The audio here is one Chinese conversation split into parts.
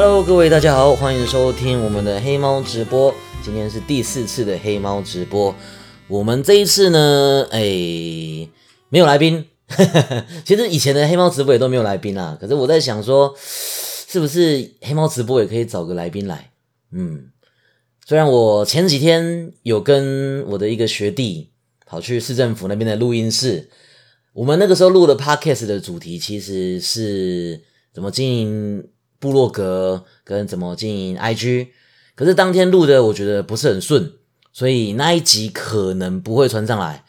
Hello，各位大家好，欢迎收听我们的黑猫直播。今天是第四次的黑猫直播。我们这一次呢，哎，没有来宾。其实以前的黑猫直播也都没有来宾啊。可是我在想说，是不是黑猫直播也可以找个来宾来？嗯，虽然我前几天有跟我的一个学弟跑去市政府那边的录音室，我们那个时候录的 podcast 的主题其实是怎么经营部落格跟怎么经营 IG，可是当天录的我觉得不是很顺，所以那一集可能不会传上来。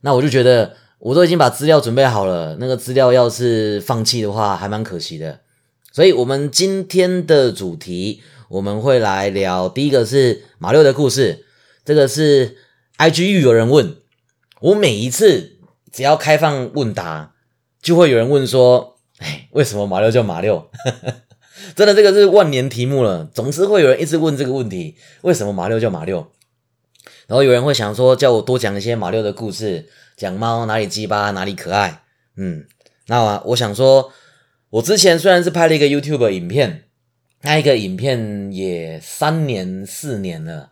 那我就觉得我都已经把资料准备好了，那个资料要是放弃的话，还蛮可惜的。所以，我们今天的主题。我们会来聊，第一个是马六的故事。这个是 IG 又有人问我，每一次只要开放问答，就会有人问说：“哎，为什么马六叫马六？” 真的，这个是万年题目了，总是会有人一直问这个问题：为什么马六叫马六？然后有人会想说，叫我多讲一些马六的故事，讲猫哪里鸡巴，哪里可爱。嗯，那我我想说，我之前虽然是拍了一个 YouTube 影片。那一个影片也三年四年了。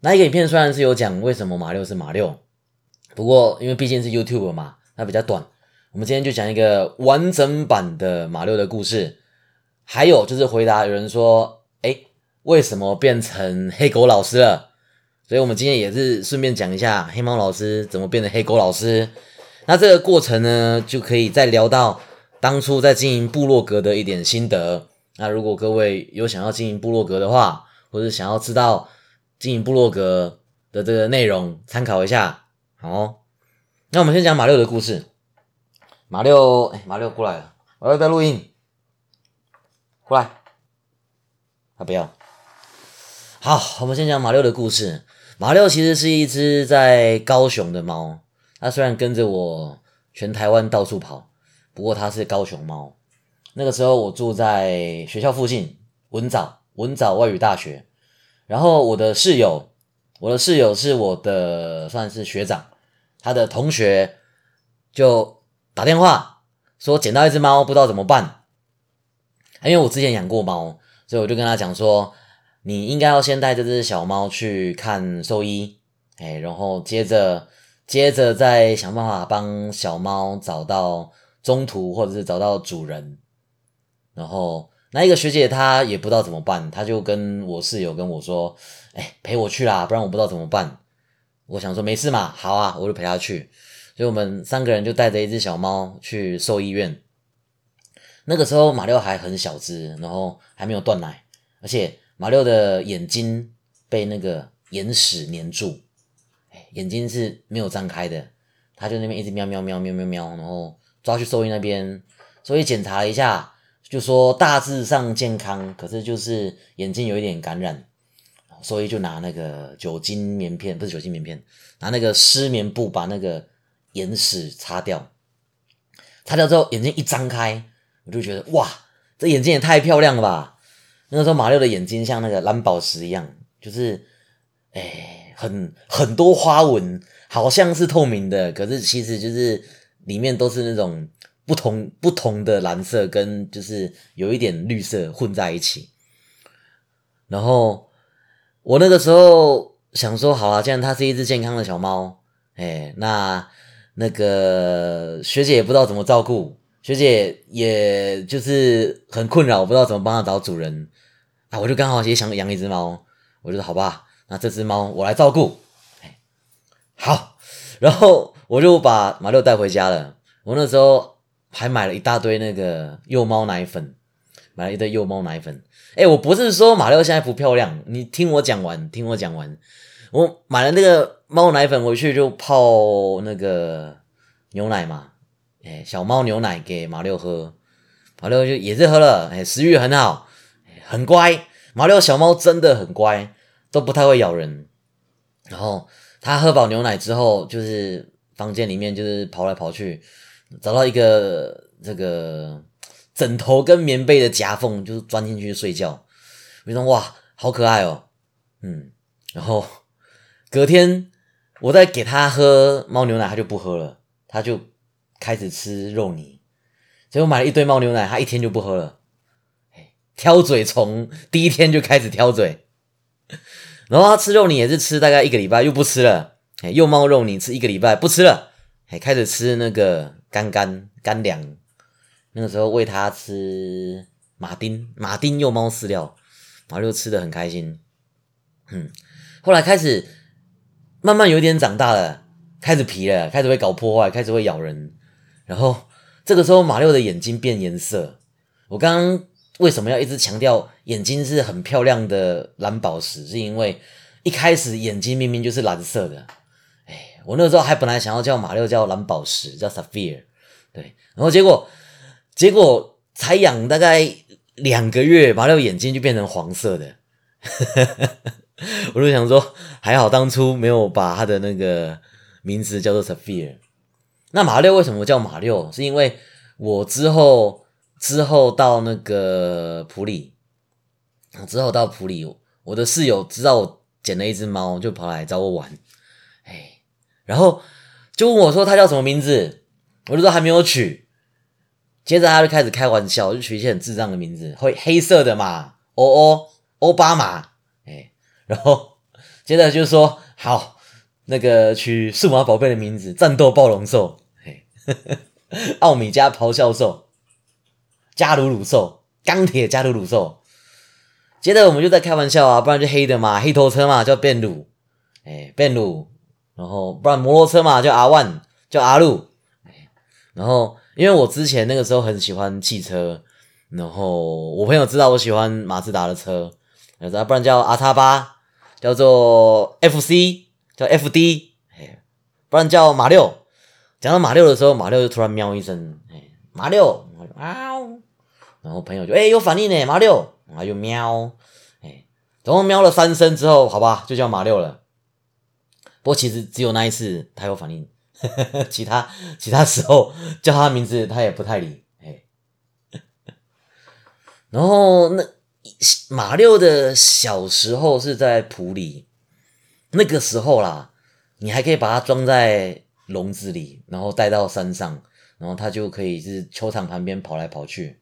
那一个影片虽然是有讲为什么马六是马六，不过因为毕竟是 YouTube 嘛，它比较短。我们今天就讲一个完整版的马六的故事，还有就是回答有人说，哎，为什么变成黑狗老师了？所以我们今天也是顺便讲一下黑猫老师怎么变成黑狗老师。那这个过程呢，就可以再聊到当初在经营部落格的一点心得。那如果各位有想要经营部落格的话，或者想要知道经营部落格的这个内容，参考一下。好，那我们先讲马六的故事。马六，哎，马六过来了，我要在录音，过来。他不要。好，我们先讲马六的故事。马六其实是一只在高雄的猫，它虽然跟着我全台湾到处跑，不过它是高雄猫。那个时候我住在学校附近文藻文藻外语大学，然后我的室友，我的室友是我的算是学长，他的同学就打电话说捡到一只猫，不知道怎么办。因为我之前养过猫，所以我就跟他讲说，你应该要先带这只小猫去看兽医，哎，然后接着接着再想办法帮小猫找到中途或者是找到主人。然后那一个学姐她也不知道怎么办，她就跟我室友跟我说：“哎，陪我去啦，不然我不知道怎么办。”我想说没事嘛，好啊，我就陪她去。所以我们三个人就带着一只小猫去兽医院。那个时候马六还很小只，然后还没有断奶，而且马六的眼睛被那个眼屎粘住，眼睛是没有张开的。他就那边一直喵喵喵喵喵喵，然后抓去兽医那边，兽医检查了一下。就说大致上健康，可是就是眼睛有一点感染，所以就拿那个酒精棉片，不是酒精棉片，拿那个湿棉布把那个眼屎擦掉。擦掉之后，眼睛一张开，我就觉得哇，这眼睛也太漂亮了吧！那个时候马六的眼睛像那个蓝宝石一样，就是哎，很很多花纹，好像是透明的，可是其实就是里面都是那种。不同不同的蓝色跟就是有一点绿色混在一起，然后我那个时候想说，好啊，既然它是一只健康的小猫，哎，那那个学姐也不知道怎么照顾，学姐也就是很困扰，我不知道怎么帮它找主人啊，我就刚好也想养一只猫，我就说好吧，那这只猫我来照顾，好，然后我就把马六带回家了，我那时候。还买了一大堆那个幼猫奶粉，买了一堆幼猫奶粉。哎，我不是说马六现在不漂亮，你听我讲完，听我讲完。我买了那个猫奶粉回去就泡那个牛奶嘛，哎，小猫牛奶给马六喝，马六就也是喝了，哎，食欲很好，很乖。马六小猫真的很乖，都不太会咬人。然后他喝饱牛奶之后，就是房间里面就是跑来跑去。找到一个这个枕头跟棉被的夹缝，就是钻进去睡觉。我说哇，好可爱哦，嗯。然后隔天我再给他喝猫牛奶，他就不喝了，他就开始吃肉泥。所以我买了一堆猫牛奶，他一天就不喝了。挑嘴从第一天就开始挑嘴，然后他吃肉泥也是吃大概一个礼拜又不吃了，哎，幼猫肉泥吃一个礼拜不吃了，哎，开始吃那个干干干粮，那个时候喂它吃马丁马丁幼猫饲料，马六吃的很开心，嗯，后来开始慢慢有点长大了。开始皮了，开始会搞破坏，开始会咬人。然后这个时候，马六的眼睛变颜色。我刚刚为什么要一直强调眼睛是很漂亮的蓝宝石？是因为一开始眼睛明明就是蓝色的。哎，我那个时候还本来想要叫马六叫蓝宝石，叫 s a p h i r。对，然后结果结果才养大概两个月，马六眼睛就变成黄色的。我就想说，还好当初没有把他的那个。名字叫做 s a p h i r。那马六为什么叫马六？是因为我之后之后到那个普里，之后到普里，我的室友知道我捡了一只猫，就跑来找我玩，哎，然后就问我说他叫什么名字，我就说还没有取。接着他就开始开玩笑，就取一些很智障的名字，会黑色的嘛，哦哦，奥巴马，哎，然后接着就说好。那个取数码宝贝的名字，战斗暴龙兽，奥米加咆哮兽，加鲁鲁兽，钢铁加鲁鲁兽。接着我们就在开玩笑啊，不然就黑的嘛，黑头车嘛叫变鲁，哎，变鲁。然后不然摩托车嘛叫阿万，叫阿路。然后因为我之前那个时候很喜欢汽车，然后我朋友知道我喜欢马自达的车，然后不然叫阿叉八，叫做 FC。叫 F D，哎，不然叫马六。讲到马六的时候，马六就突然喵一声，哎，马六，喵。然后朋友就，哎，有反应呢，马六，然后又喵，哎，总共喵了三声之后，好吧，就叫马六了。不过其实只有那一次他有反应，其他其他时候叫他名字他也不太理，哎。然后那马六的小时候是在普里。那个时候啦，你还可以把它装在笼子里，然后带到山上，然后它就可以是球场旁边跑来跑去。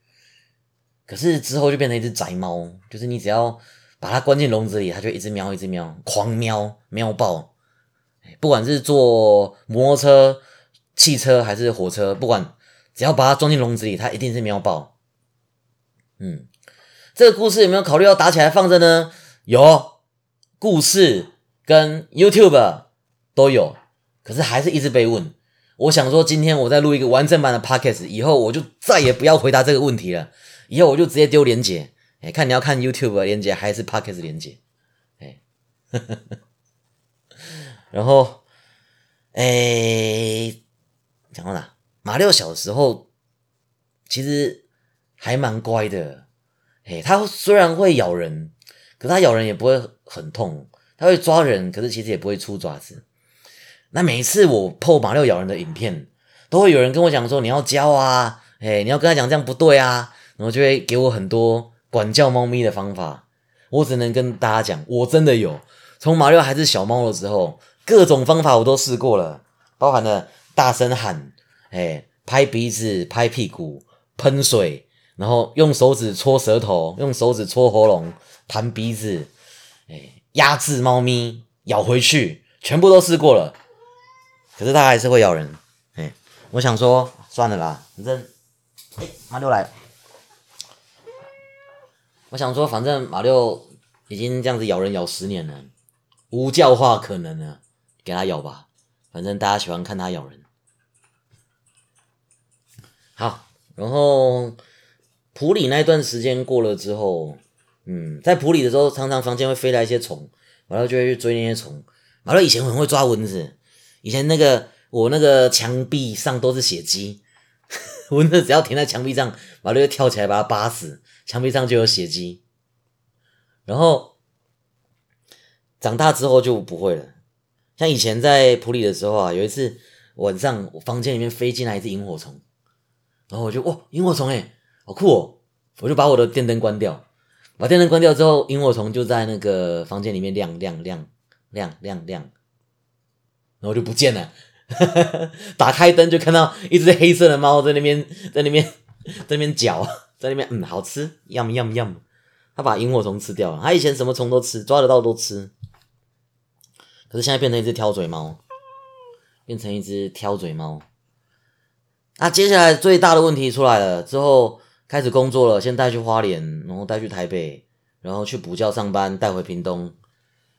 可是之后就变成一只宅猫，就是你只要把它关进笼子里，它就一直喵，一直喵，狂喵，喵爆。不管是坐摩托车、汽车还是火车，不管只要把它装进笼子里，它一定是喵爆。嗯，这个故事有没有考虑要打起来放着呢？有故事。跟 YouTube 都有，可是还是一直被问。我想说，今天我再录一个完整版的 Podcast，以后我就再也不要回答这个问题了。以后我就直接丢连接，哎，看你要看 YouTube 连接还是 Podcast 连接，哎，然后，哎，讲到哪？马六小时候其实还蛮乖的，哎，它虽然会咬人，可它咬人也不会很痛。它会抓人，可是其实也不会出爪子。那每次我破马六咬人的影片，都会有人跟我讲说：“你要教啊，哎，你要跟他讲这样不对啊。”然后就会给我很多管教猫咪的方法。我只能跟大家讲，我真的有从马六还是小猫的时候，各种方法我都试过了，包含了大声喊、哎，拍鼻子、拍屁股、喷水，然后用手指戳舌头、用手指戳喉咙、弹鼻子，哎。压制猫咪咬回去，全部都试过了，可是它还是会咬人。哎，我想说算了啦，反正哎马六来了，我想说反正马六已经这样子咬人咬十年了，无教化可能了，给他咬吧，反正大家喜欢看他咬人。好，然后普里那段时间过了之后。嗯，在普里的时候，常常房间会飞来一些虫，马六就会去追那些虫。马六以前很会抓蚊子，以前那个我那个墙壁上都是血迹，蚊子只要停在墙壁上，马六就跳起来把它扒死，墙壁上就有血迹。然后长大之后就不会了，像以前在普里的时候啊，有一次晚上我房间里面飞进来一只萤火虫，然后我就哇，萤火虫哎，好酷哦，我就把我的电灯关掉。把电灯关掉之后，萤火虫就在那个房间里面亮亮亮亮亮亮，然后就不见了。打开灯就看到一只黑色的猫在那边在那边在那边搅，在那边嗯好吃，yum yum yum。它把萤火虫吃掉了，它以前什么虫都吃，抓得到都吃。可是现在变成一只挑嘴猫，变成一只挑嘴猫。那接下来最大的问题出来了，之后开始工作了，先带去花莲，然后带去台北，然后去补教上班，带回屏东。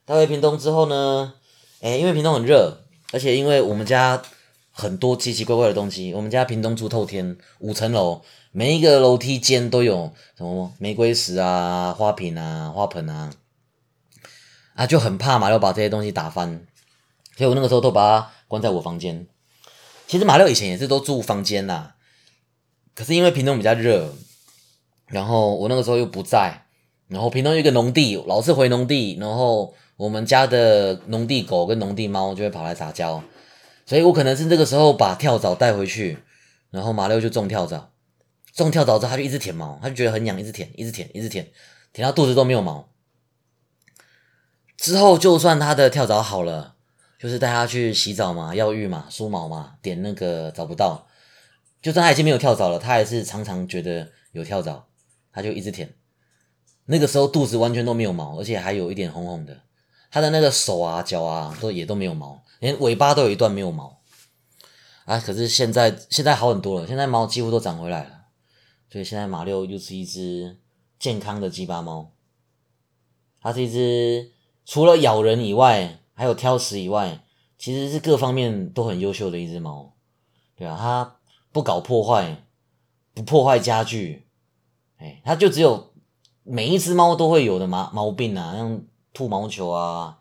带回屏东之后呢，哎，因为屏东很热，而且因为我们家很多奇奇怪怪的东西，我们家屏东住透天，五层楼，每一个楼梯间都有什么玫瑰石啊、花瓶啊、花盆啊，啊，就很怕马六把这些东西打翻，所以我那个时候都把它关在我房间。其实马六以前也是都住房间啦，可是因为屏东比较热，然后我那个时候又不在，然后屏东有一个农地，老是回农地，然后。我们家的农地狗跟农地猫就会跑来撒娇，所以我可能是这个时候把跳蚤带回去，然后马六就种跳蚤，种跳蚤之后他就一直舔毛，他就觉得很痒，一直舔，一直舔，一直舔，舔到肚子都没有毛。之后就算他的跳蚤好了，就是带他去洗澡嘛、药浴嘛、梳毛嘛，点那个找不到，就算他已经没有跳蚤了，他还是常常觉得有跳蚤，他就一直舔。那个时候肚子完全都没有毛，而且还有一点红红的。它的那个手啊、脚啊，都也都没有毛，连尾巴都有一段没有毛啊。可是现在现在好很多了，现在毛几乎都长回来了，所以现在马六又是一只健康的鸡巴猫。它是一只除了咬人以外，还有挑食以外，其实是各方面都很优秀的一只猫。对啊，它不搞破坏，不破坏家具，哎，它就只有每一只猫都会有的毛毛病啊，像。吐毛球啊，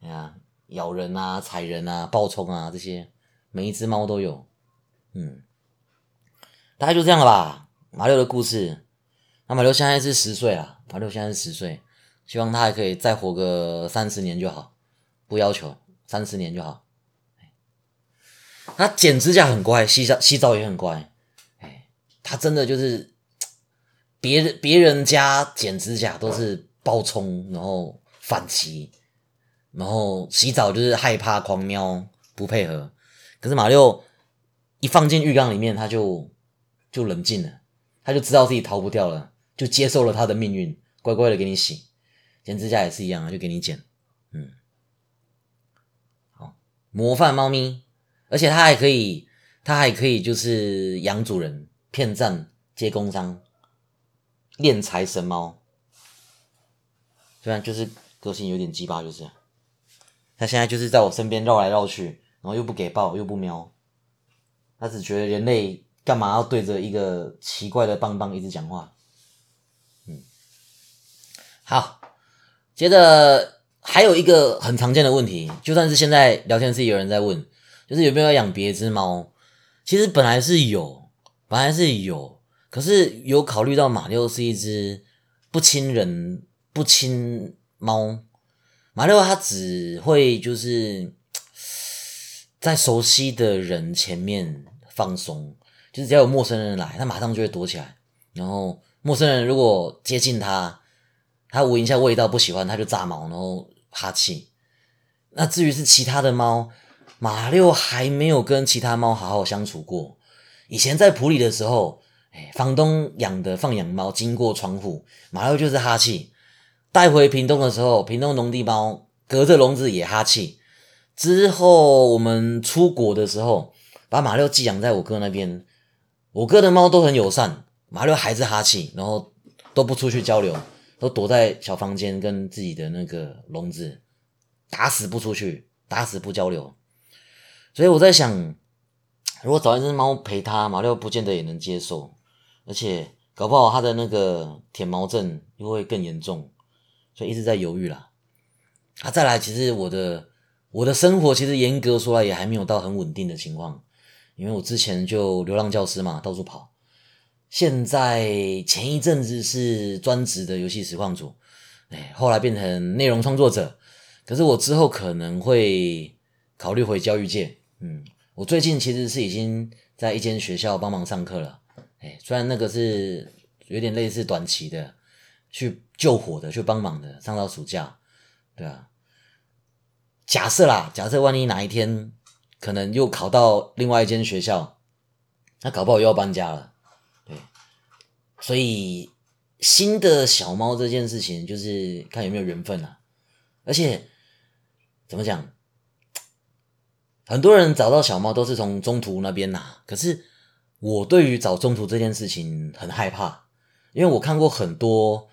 哎呀，咬人啊，踩人啊，暴冲啊，这些每一只猫都有，嗯，大概就这样了吧。马六的故事，那马六现在是十岁了，马六现在是十岁，希望他还可以再活个三十年就好，不要求三十年就好。他剪指甲很乖，洗澡洗澡也很乖，哎，他真的就是 别人别人家剪指甲都是暴冲，然后。反击，然后洗澡就是害怕狂喵不配合，可是马六一放进浴缸里面，他就就冷静了，他就知道自己逃不掉了，就接受了他的命运，乖乖的给你洗，剪指甲也是一样啊，就给你剪，嗯，好模范猫咪，而且它还可以，它还可以就是养主人，骗赞接工商，练财神猫，虽然就是。个性有点鸡巴，就是他现在就是在我身边绕来绕去，然后又不给抱，又不喵，他只觉得人类干嘛要对着一个奇怪的棒棒一直讲话？嗯，好，接着还有一个很常见的问题，就算是现在聊天室有人在问，就是有没有要养别只猫？其实本来是有，本来是有，可是有考虑到马六是一只不亲人、不亲。猫马六，它只会就是 在熟悉的人前面放松，就是只要有陌生人来，它马上就会躲起来。然后陌生人如果接近它，它闻一下味道不喜欢，它就炸毛，然后哈气。那至于是其他的猫，马六还没有跟其他猫好好相处过。以前在普里的时候，哎，房东养的放养猫经过窗户，马六就是哈气。带回屏东的时候，屏东农地猫隔着笼子也哈气。之后我们出国的时候，把马六寄养在我哥那边，我哥的猫都很友善，马六还是哈气，然后都不出去交流，都躲在小房间跟自己的那个笼子，打死不出去，打死不交流。所以我在想，如果找一只猫陪他，马六不见得也能接受，而且搞不好他的那个舔毛症又会更严重。所以一直在犹豫啦，啊，再来，其实我的我的生活其实严格说来也还没有到很稳定的情况，因为我之前就流浪教师嘛，到处跑，现在前一阵子是专职的游戏实况组，哎，后来变成内容创作者，可是我之后可能会考虑回教育界，嗯，我最近其实是已经在一间学校帮忙上课了，哎，虽然那个是有点类似短期的。去救火的，去帮忙的，上到暑假，对啊。假设啦，假设万一哪一天可能又考到另外一间学校，那搞不好又要搬家了，对。所以新的小猫这件事情，就是看有没有缘分啊。而且怎么讲，很多人找到小猫都是从中途那边拿，可是我对于找中途这件事情很害怕，因为我看过很多，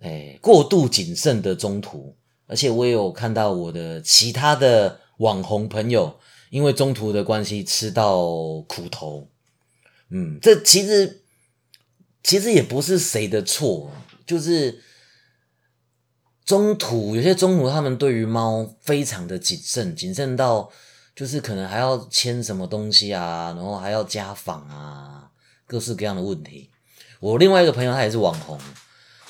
哎，过度谨慎的中途，而且我也有看到我的其他的网红朋友，因为中途的关系吃到苦头。嗯，这其实其实也不是谁的错，就是中途有些中途他们对于猫非常的谨慎，谨慎到就是可能还要签什么东西啊，然后还要家访啊，各式各样的问题。我另外一个朋友他也是网红，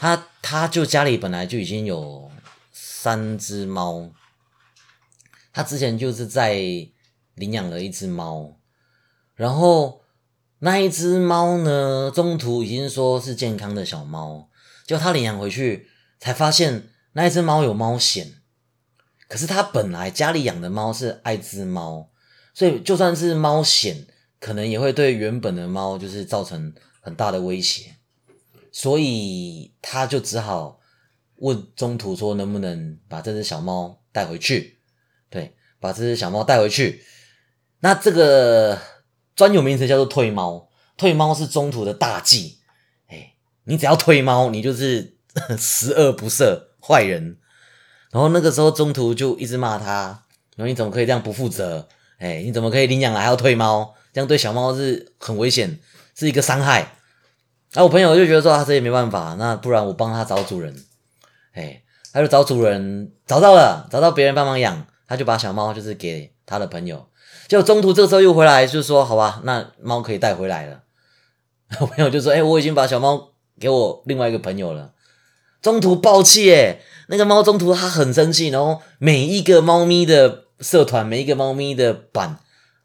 他他就家里本来就已经有三只猫，他之前就是在领养了一只猫，然后。那一只猫呢？中途已经说是健康的小猫，就他领养回去才发现那一只猫有猫癣。可是他本来家里养的猫是爱滋猫，所以就算是猫癣，可能也会对原本的猫就是造成很大的威胁。所以他就只好问中途说能不能把这只小猫带回去？对，把这只小猫带回去。那这个。专有名词叫做退猫，退猫是中途的大忌。哎，你只要退猫，你就是 十恶不赦坏人。然后那个时候中途就一直骂他，然后你怎么可以这样不负责？哎，你怎么可以领养了还要退猫？这样对小猫是很危险，是一个伤害。然后我朋友就觉得说，他这也没办法，那不然我帮他找主人。哎，他就找主人，找到了，找到别人帮忙养，他就把小猫就是给他的朋友。就中途这时候又回来，就说好吧，那猫可以带回来了。我朋友就说：“哎，我已经把小猫给我另外一个朋友了。”中途爆气，哎，那个猫中途它很生气，然后每一个猫咪的社团，每一个猫咪的版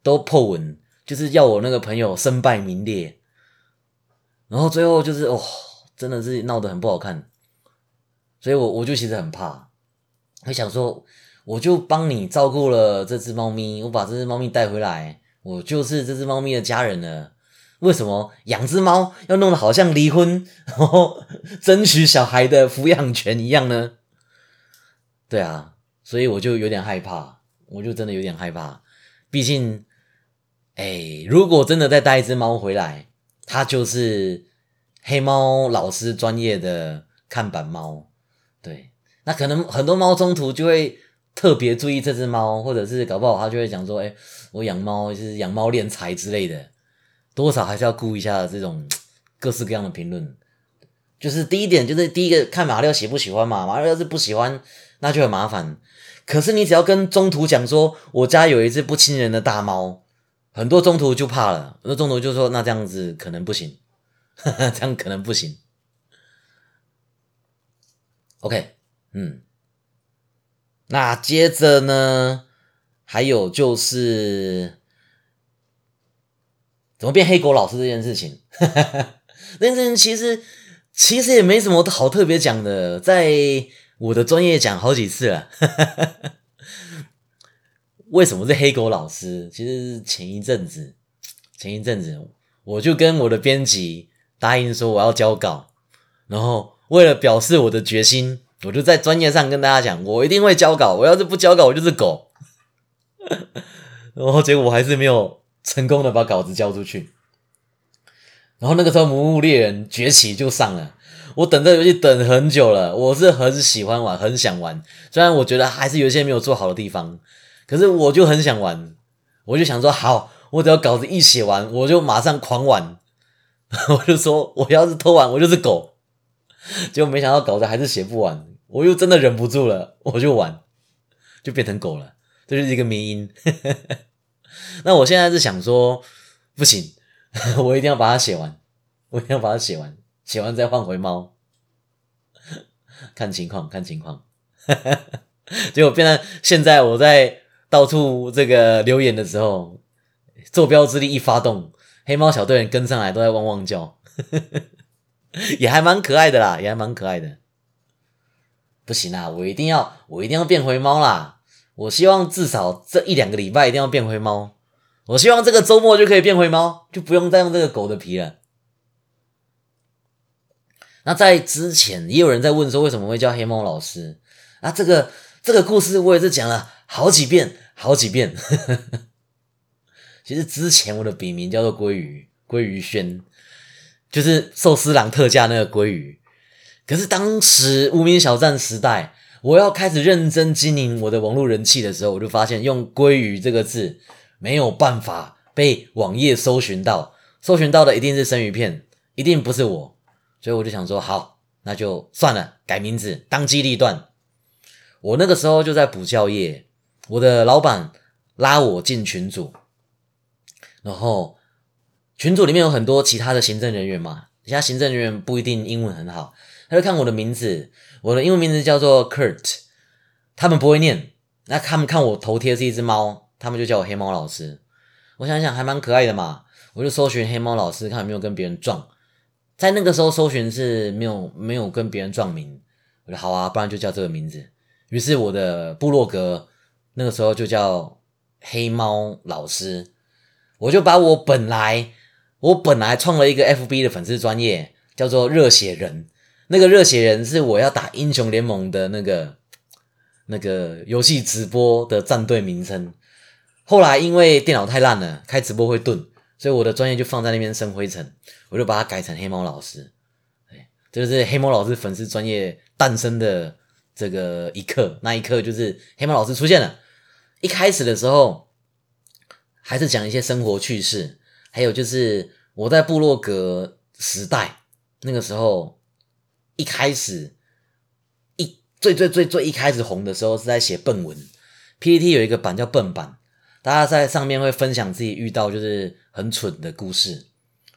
都破文，就是要我那个朋友身败名裂。然后最后就是哦，真的是闹得很不好看，所以我我就其实很怕，我想说。我就帮你照顾了这只猫咪，我把这只猫咪带回来，我就是这只猫咪的家人了。为什么养只猫要弄得好像离婚，然 后争取小孩的抚养权一样呢？对啊，所以我就有点害怕，我就真的有点害怕。毕竟，哎，如果真的再带一只猫回来，它就是黑猫老师专业的看板猫。对，那可能很多猫中途就会。特别注意这只猫，或者是搞不好他就会讲说：“哎，我养猫就是养猫练财之类的，多少还是要顾一下这种各式各样的评论。”就是第一点，就是第一个看马六喜不喜欢嘛，马六要是不喜欢，那就很麻烦。可是你只要跟中途讲说：“我家有一只不亲人的大猫”，很多中途就怕了，很多中途就说：“那这样子可能不行，这样可能不行。”OK，嗯。那接着呢，还有就是怎么变黑狗老师这件事情，这件事情其实其实也没什么好特别讲的，在我的专业讲好几次了。为什么是黑狗老师？其实是前一阵子，前一阵子我就跟我的编辑答应说我要交稿，然后为了表示我的决心。我就在专业上跟大家讲，我一定会交稿。我要是不交稿，我就是狗。然后结果我还是没有成功的把稿子交出去。然后那个时候《魔物猎人崛起》就上了，我等这游戏等很久了。我是很喜欢玩，很想玩。虽然我觉得还是有一些没有做好的地方，可是我就很想玩。我就想说，好，我只要稿子一写完，我就马上狂玩。我就说，我要是偷玩，我就是狗。结果没想到稿子还是写不完。我又真的忍不住了，我就玩，就变成狗了，这就是一个迷因。那我现在是想说，不行，我一定要把它写完，我一定要把它写完，写完再换回猫，看情况，看情况。结果变成现在我在到处这个留言的时候，坐标之力一发动，黑猫小队员跟上来都在汪汪叫，也还蛮可爱的啦，也还蛮可爱的。不行啦，我一定要，我一定要变回猫啦！我希望至少这一两个礼拜一定要变回猫。我希望这个周末就可以变回猫，就不用再用这个狗的皮了。那在之前也有人在问说为什么会叫黑猫老师啊？这个这个故事我也是讲了好几遍，好几遍。其实之前我的笔名叫做鲑鱼，鲑鱼轩，就是寿司郎特价那个鲑鱼。可是当时无名小站时代，我要开始认真经营我的网络人气的时候，我就发现用“鲑鱼”这个字没有办法被网页搜寻到，搜寻到的一定是生鱼片，一定不是我。所以我就想说，好，那就算了，改名字，当机立断。我那个时候就在补教业，我的老板拉我进群组。然后群组里面有很多其他的行政人员嘛，其他行政人员不一定英文很好，他就看我的名字，我的英文名字叫做 Kurt，他们不会念，那他们看我头贴是一只猫，他们就叫我黑猫老师。我想想还蛮可爱的嘛，我就搜寻黑猫老师，看有没有跟别人撞。在那个时候搜寻是没有没有跟别人撞名，我说好啊，不然就叫这个名字。于是我的部落格那个时候就叫黑猫老师。我就把我本来我本来创了一个 FB 的粉丝专业，叫做热血人。那个热血人是我要打英雄联盟的那个那个游戏直播的战队名称。后来因为电脑太烂了，开直播会顿，所以我的专业就放在那边生灰尘。我就把它改成黑猫老师。哎，这就是黑猫老师粉丝专业诞生的这个一刻。那一刻就是黑猫老师出现了。一开始的时候。还是讲一些生活趣事，还有就是我在部落格时代那个时候，一开始一最最最最一开始红的时候是在写笨文，PPT 有一个版叫笨版，大家在上面会分享自己遇到就是很蠢的故事，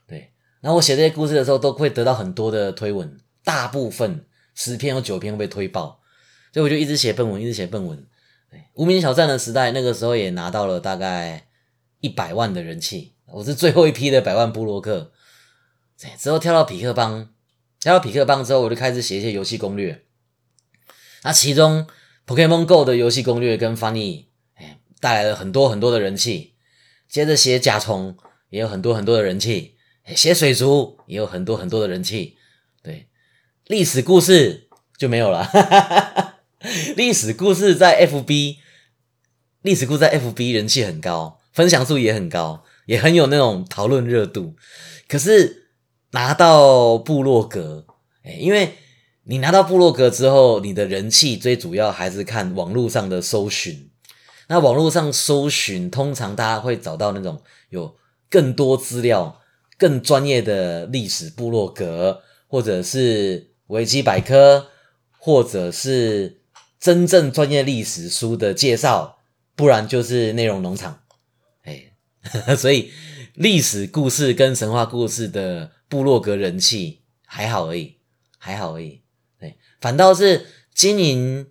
对，然后我写这些故事的时候都会得到很多的推文，大部分十篇有九篇会被推爆，所以我就一直写笨文，一直写笨文，无名小站的时代那个时候也拿到了大概。一百万的人气，我是最后一批的百万布洛克。之后跳到匹克邦，跳到匹克邦之后，我就开始写一些游戏攻略。那其中 Pokemon Go 的游戏攻略跟翻译，哎，带来了很多很多的人气。接着写甲虫，也有很多很多的人气。写水族，也有很多很多的人气。对，历史故事就没有了。历史故事在 FB，历史故事在 FB 人气很高。分享数也很高，也很有那种讨论热度。可是拿到部落格，哎，因为你拿到部落格之后，你的人气最主要还是看网络上的搜寻。那网络上搜寻，通常大家会找到那种有更多资料、更专业的历史部落格，或者是维基百科，或者是真正专业历史书的介绍，不然就是内容农场。哎 所以历史故事跟神话故事的部落格人气还好而已，还好而已。对，反倒是经营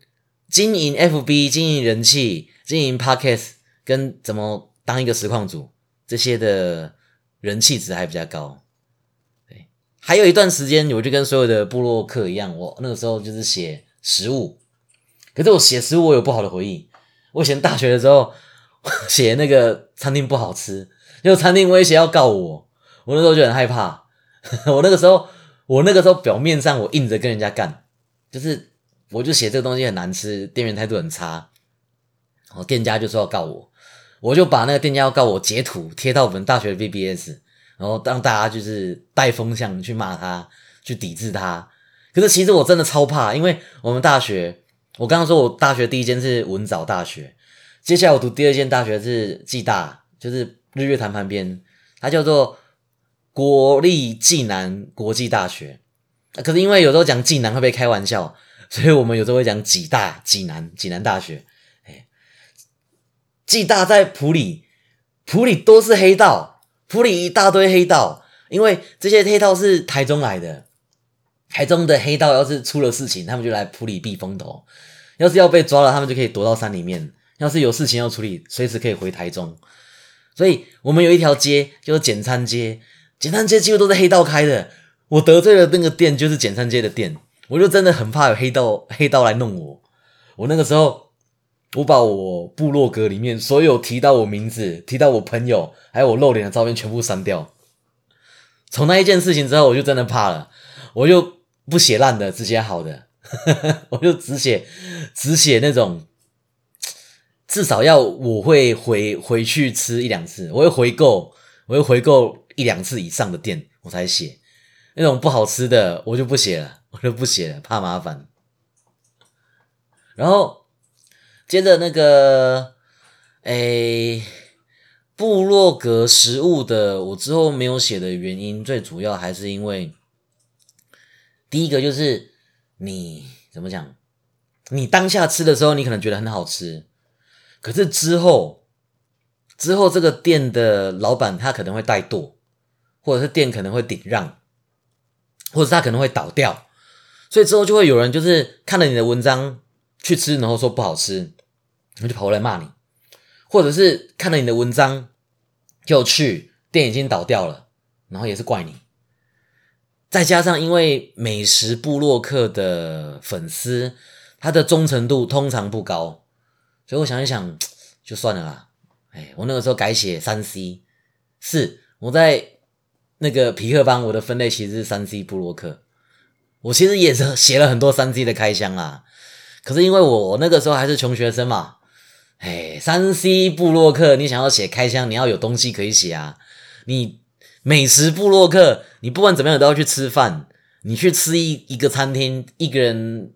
经营 FB、经营人气、经营 Podcast 跟怎么当一个实况组这些的人气值还比较高。对，还有一段时间，我就跟所有的部落客一样，我那个时候就是写食物，可是我写食物我有不好的回忆。我以前大学的时候。写那个餐厅不好吃，就餐厅威胁要告我，我那时候就很害怕。我那个时候，我那个时候表面上我硬着跟人家干，就是我就写这个东西很难吃，店员态度很差，然后店家就说要告我，我就把那个店家要告我截图贴到我们大学的 BBS，然后让大家就是带风向去骂他，去抵制他。可是其实我真的超怕，因为我们大学，我刚刚说我大学第一间是文藻大学。接下来我读第二间大学是暨大，就是日月潭旁边，它叫做国立暨南国际大学。可是因为有时候讲暨南会被开玩笑，所以我们有时候会讲暨大、暨南、暨南大学。哎，暨大在普里，普里都是黑道，普里一大堆黑道，因为这些黑道是台中来的，台中的黑道要是出了事情，他们就来普里避风头；要是要被抓了，他们就可以躲到山里面。要是有事情要处理，随时可以回台中。所以我们有一条街叫做简餐街，简餐街几乎都是黑道开的。我得罪了那个店，就是简餐街的店，我就真的很怕有黑道黑道来弄我。我那个时候，我把我部落格里面所有提到我名字、提到我朋友还有我露脸的照片全部删掉。从那一件事情之后，我就真的怕了，我就不写烂的，只写好的，我就只写只写那种至少要我会回回去吃一两次，我会回购，我会回购一两次以上的店，我才写那种不好吃的，我就不写了，我就不写了，怕麻烦。然后接着那个，诶，部落格食物的，我之后没有写的原因，最主要还是因为。第一个就是你怎么讲？你当下吃的时候，你可能觉得很好吃，可是之后，之后这个店的老板他可能会怠惰，或者是店可能会顶让，或者他可能会倒掉，所以之后就会有人就是看了你的文章去吃，然后说不好吃，然后就跑过来骂你，或者是看了你的文章就去店已经倒掉了，然后也是怪你。再加上，因为美食部落客的粉丝，他的忠诚度通常不高，所以我想一想，就算了啦。哎，我那个时候改写三 C，是我在那个皮克邦，我的分类其实是三 C 部落客。我其实也是写了很多三 C 的开箱啊，可是因为我那个时候还是穷学生嘛，哎，三 C 部落客，你想要写开箱，你要有东西可以写啊，你。美食部落客，你不管怎么样都要去吃饭。你去吃一一个餐厅，一个人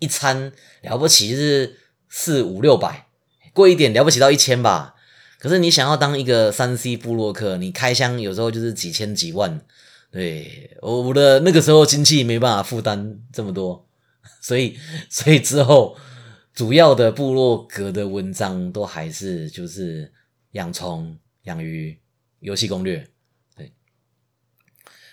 一餐了不起是四五六百，贵一点了不起到一千吧。可是你想要当一个三 C 部落客，你开箱有时候就是几千几万。对，我的那个时候经济没办法负担这么多，所以所以之后主要的部落格的文章都还是就是养虫、养鱼、游戏攻略。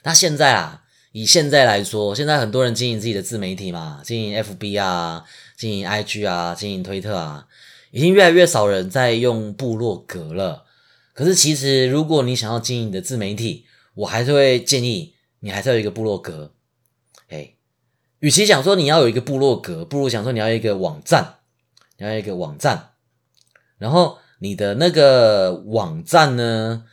那现在啊，以现在来说，现在很多人经营自己的自媒体嘛，经营 FB 啊，经营 IG 啊，经营推特啊，已经越来越少人在用部落格了。可是其实，如果你想要经营你的自媒体，我还是会建议你还是要有一个部落格。哎，与其讲说你要有一个部落格，不如讲说你要一个网站，你要一个网站，然后你的那个网站呢？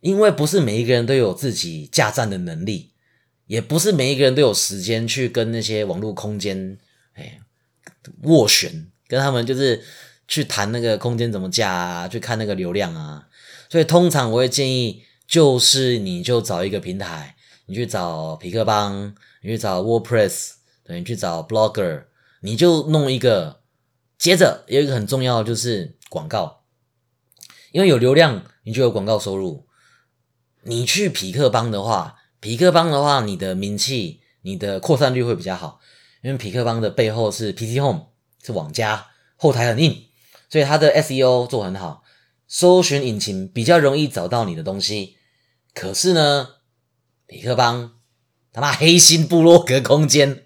因为不是每一个人都有自己架站的能力，也不是每一个人都有时间去跟那些网络空间，哎，斡旋，跟他们就是去谈那个空间怎么架啊，去看那个流量啊。所以通常我会建议，就是你就找一个平台，你去找皮克邦，你去找 WordPress，等，你去找 Blogger，你就弄一个。接着有一个很重要的就是广告，因为有流量，你就有广告收入。你去匹克邦的话，匹克邦的话，你的名气、你的扩散率会比较好，因为匹克邦的背后是 PC Home，是网家，后台很硬，所以它的 SEO 做很好，搜寻引擎比较容易找到你的东西。可是呢，匹克邦他妈黑心部落格空间，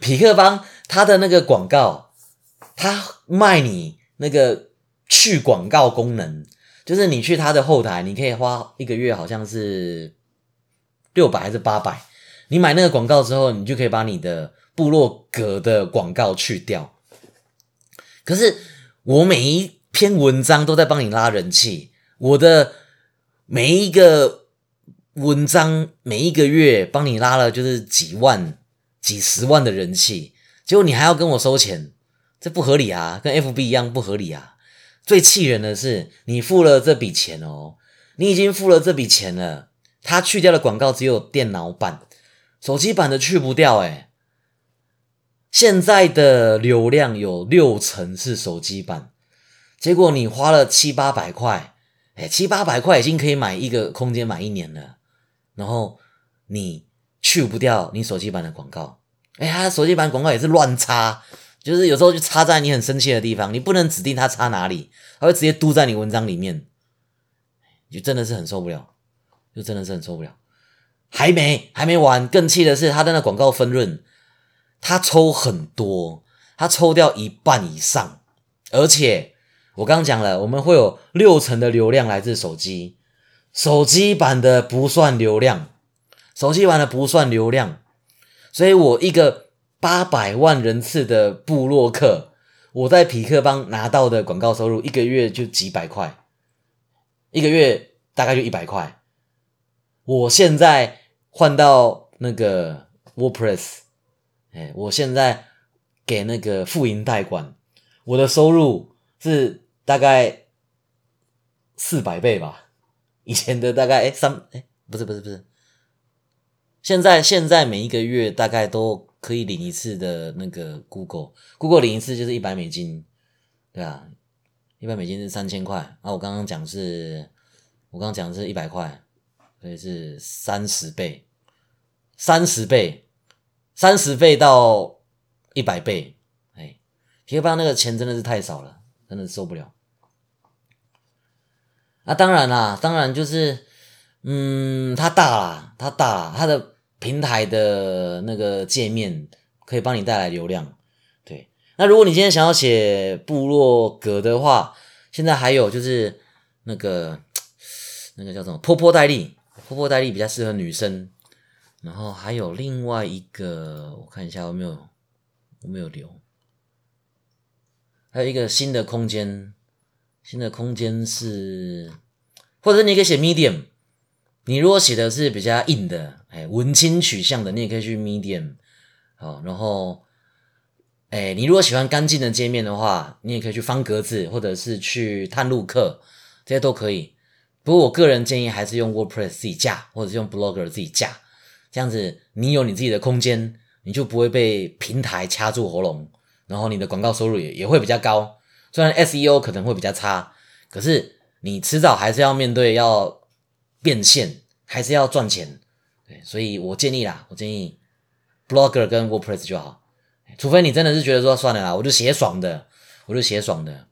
匹克邦它的那个广告，它卖你那个去广告功能。就是你去他的后台，你可以花一个月，好像是六百还是八百。你买那个广告之后，你就可以把你的部落格的广告去掉。可是我每一篇文章都在帮你拉人气，我的每一个文章每一个月帮你拉了就是几万、几十万的人气，结果你还要跟我收钱，这不合理啊，跟 FB 一样不合理啊。最气人的是，你付了这笔钱哦，你已经付了这笔钱了，他去掉的广告只有电脑版，手机版的去不掉哎。现在的流量有六成是手机版，结果你花了七八百块，哎，七八百块已经可以买一个空间买一年了，然后你去不掉你手机版的广告，哎他，手机版广告也是乱插。就是有时候就插在你很生气的地方，你不能指定它插哪里，它会直接嘟在你文章里面，就真的是很受不了，就真的是很受不了。还没还没完，更气的是他的那广告分润，他抽很多，他抽掉一半以上，而且我刚刚讲了，我们会有六成的流量来自手机，手机版的不算流量，手机版的不算流量，所以我一个。八百万人次的布洛克，我在匹克邦拿到的广告收入一个月就几百块，一个月大概就一百块。我现在换到那个 WordPress，哎，我现在给那个富营代管，我的收入是大概四百倍吧，以前的大概哎三哎不是不是不是，现在现在每一个月大概都可以领一次的那个 Google，Google 领一次就是一百美金，对啊，一百美金是三千块，啊我刚刚讲是，我刚刚讲是一百块，所以是三十倍。三十倍，三十倍到一百倍，哎，贴吧那个钱真的是太少了，真的受不了。啊，当然啦，当然就是，嗯，它大啦，它大啦，它的平台的那个界面可以帮你带来流量。对，那如果你今天想要写部落格的话，现在还有就是那个那个叫什么坡坡代利，坡坡代利比较适合女生。然后还有另外一个，我看一下有没有，有没有留？还有一个新的空间，新的空间是，或者你可以写 Medium。你如果写的是比较硬的，哎，文青取向的，你也可以去 Medium。好，然后，哎，你如果喜欢干净的界面的话，你也可以去方格子，或者是去探路客，这些都可以。不过我个人建议还是用 WordPress 自己架，或者是用 Blogger 自己架。这样子，你有你自己的空间，你就不会被平台掐住喉咙，然后你的广告收入也也会比较高。虽然 SEO 可能会比较差，可是你迟早还是要面对要变现，还是要赚钱。对，所以我建议啦，我建议 Blogger 跟 WordPress 就好，除非你真的是觉得说算了啦，我就写爽的，我就写爽的，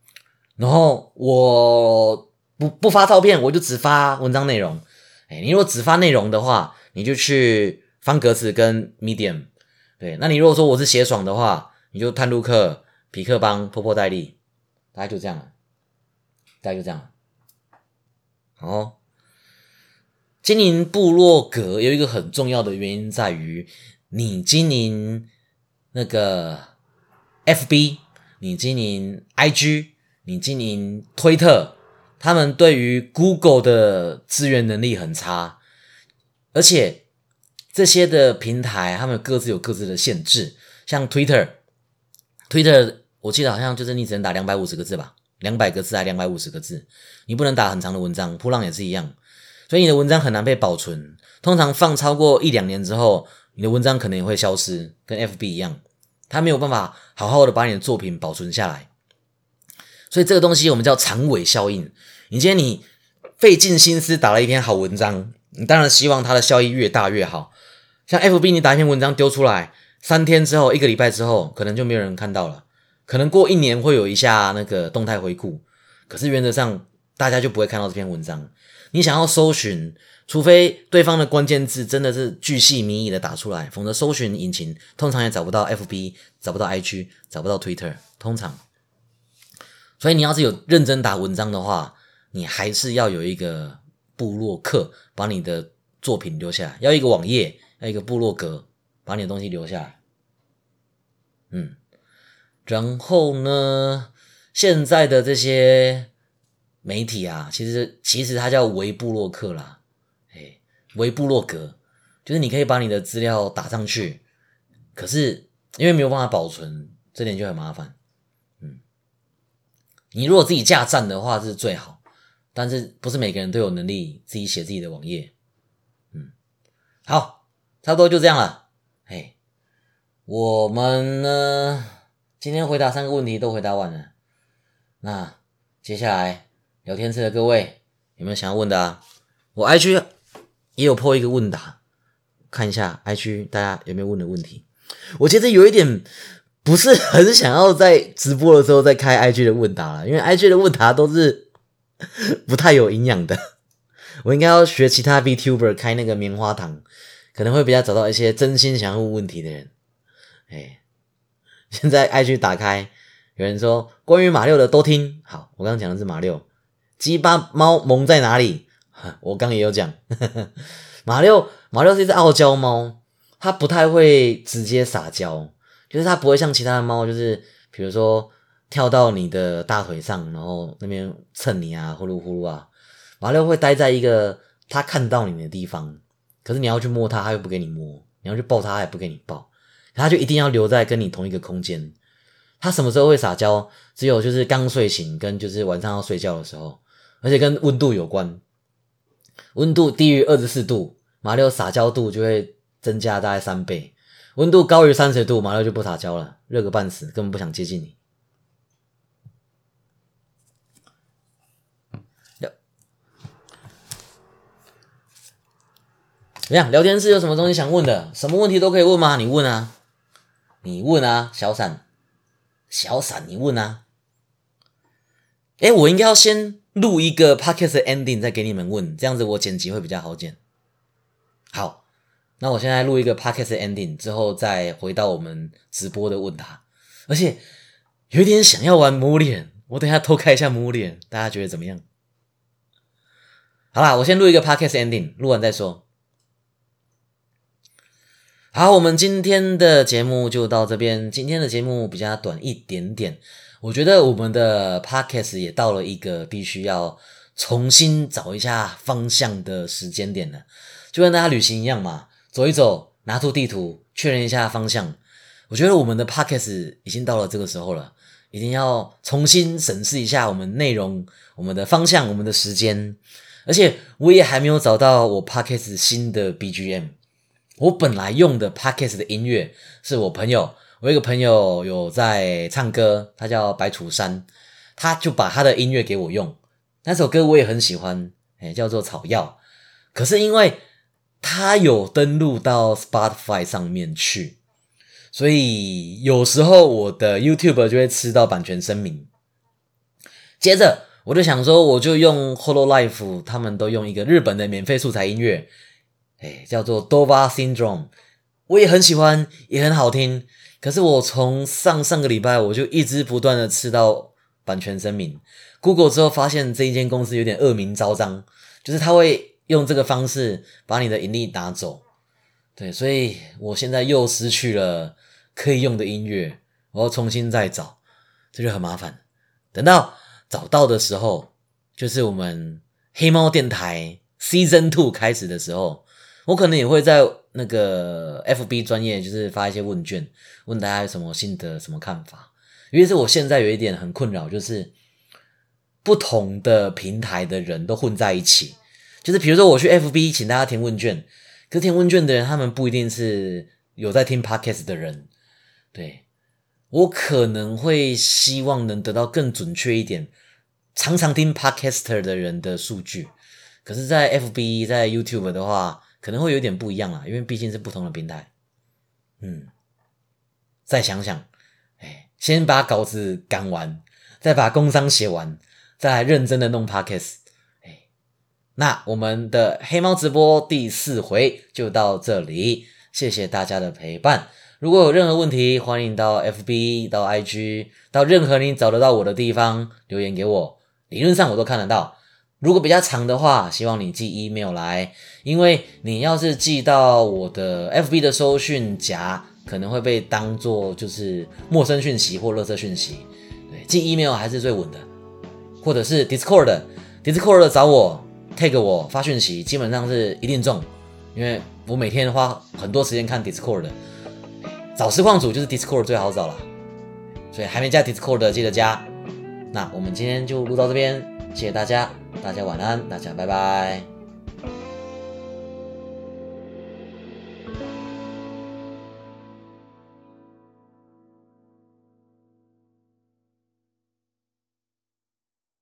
然后我不不发照片，我就只发文章内容。哎，你如果只发内容的话，你就去方格子跟 Medium，对，那你如果说我是写爽的话，你就探路客、匹克邦、破破代理，大概就这样了，大概就这样了。好，经营部落格有一个很重要的原因在于，你经营那个 FB，你经营 IG，你经营推特，他们对于 Google 的资源能力很差。而且这些的平台，他们各自有各自的限制。像 Twitter，Twitter 我记得好像就是你只能打两百五十个字吧，两百个字还两百五十个字，你不能打很长的文章。扑浪也是一样，所以你的文章很难被保存。通常放超过一两年之后，你的文章可能也会消失，跟 FB 一样，它没有办法好好的把你的作品保存下来。所以这个东西我们叫长尾效应。你今天你费尽心思打了一篇好文章。你当然希望它的效益越大越好。像 FB，你打一篇文章丢出来，三天之后、一个礼拜之后，可能就没有人看到了。可能过一年会有一下那个动态回顾，可是原则上大家就不会看到这篇文章。你想要搜寻，除非对方的关键字真的是巨细靡遗的打出来，否则搜寻引擎通常也找不到 FB，找不到 IG，找不到 Twitter。通常，所以你要是有认真打文章的话，你还是要有一个。部落客把你的作品留下来，要一个网页，要一个部落格，把你的东西留下来。嗯，然后呢，现在的这些媒体啊，其实其实它叫微部落客啦，哎，微部落格，就是你可以把你的资料打上去，可是因为没有办法保存，这点就很麻烦。嗯，你如果自己架站的话是最好。但是不是每个人都有能力自己写自己的网页，嗯，好，差不多就这样了。哎，我们呢今天回答三个问题都回答完了，那接下来聊天室的各位有没有想要问的啊？我 IG 也有破一个问答，看一下 IG 大家有没有问的问题。我觉得有一点不是很想要在直播的时候再开 IG 的问答了，因为 IG 的问答都是。不太有营养的，我应该要学其他 VTuber 开那个棉花糖，可能会比较找到一些真心想要问问题的人。哎，现在 IG 打开，有人说关于马六的都听好。我刚刚讲的是马六，鸡巴猫萌在哪里？我刚也有讲，马六马六是一只傲娇猫，它不太会直接撒娇，就是它不会像其他的猫，就是比如说。跳到你的大腿上，然后那边蹭你啊，呼噜呼噜啊，马六会待在一个它看到你的地方，可是你要去摸它，它又不给你摸，你要去抱它，它也不给你抱，它就一定要留在跟你同一个空间。它什么时候会撒娇？只有就是刚睡醒跟就是晚上要睡觉的时候，而且跟温度有关。温度低于二十四度，马六撒娇度就会增加大概三倍；温度高于三十度，马六就不撒娇了，热个半死，根本不想接近你。怎么样？聊天室有什么东西想问的？什么问题都可以问吗？你问啊，你问啊，小闪，小闪，你问啊。哎，我应该要先录一个 podcast ending 再给你们问，这样子我剪辑会比较好剪。好，那我现在录一个 podcast ending 之后，再回到我们直播的问答。而且有一点想要玩魔脸，我等下偷开一下魔脸，大家觉得怎么样？好啦，我先录一个 podcast ending，录完再说。好，我们今天的节目就到这边。今天的节目比较短一点点，我觉得我们的 podcast 也到了一个必须要重新找一下方向的时间点了。就跟大家旅行一样嘛，走一走，拿出地图，确认一下方向。我觉得我们的 podcast 已经到了这个时候了，一定要重新审视一下我们内容、我们的方向、我们的时间。而且我也还没有找到我 podcast 新的 BGM。我本来用的 podcast 的音乐是我朋友，我一个朋友有在唱歌，他叫白楚山，他就把他的音乐给我用。那首歌我也很喜欢，哎，叫做《草药》。可是因为他有登录到 Spotify 上面去，所以有时候我的 YouTube 就会吃到版权声明。接着我就想说，我就用 Hollow Life，他们都用一个日本的免费素材音乐。哎，叫做 Dova Syndrome，我也很喜欢，也很好听。可是我从上上个礼拜我就一直不断的吃到版权声明，Google 之后发现这一间公司有点恶名昭彰，就是他会用这个方式把你的盈利拿走。对，所以我现在又失去了可以用的音乐，我要重新再找，这就很麻烦。等到找到的时候，就是我们黑猫电台 Season Two 开始的时候。我可能也会在那个 FB 专业，就是发一些问卷，问大家有什么心得、什么看法。因为是我现在有一点很困扰，就是不同的平台的人都混在一起。就是比如说我去 FB 请大家填问卷，可是填问卷的人他们不一定是有在听 Podcast 的人。对我可能会希望能得到更准确一点，常常听 Podcaster 的人的数据。可是，在 FB 在 YouTube 的话，可能会有点不一样啦，因为毕竟是不同的平台。嗯，再想想，哎，先把稿子赶完，再把工商写完，再来认真的弄 podcast。哎，那我们的黑猫直播第四回就到这里，谢谢大家的陪伴。如果有任何问题，欢迎到 FB、到 IG、到任何你找得到我的地方留言给我，理论上我都看得到。如果比较长的话，希望你寄 email 来，因为你要是寄到我的 FB 的收讯夹，可能会被当做就是陌生讯息或垃圾讯息。对，寄 email 还是最稳的，或者是 Discord，Discord 找我 take 我发讯息，基本上是一定中，因为我每天花很多时间看 Discord，找实况组就是 Discord 最好找了，所以还没加 Discord 的记得加。那我们今天就录到这边，谢谢大家。大家晚安，大家拜拜。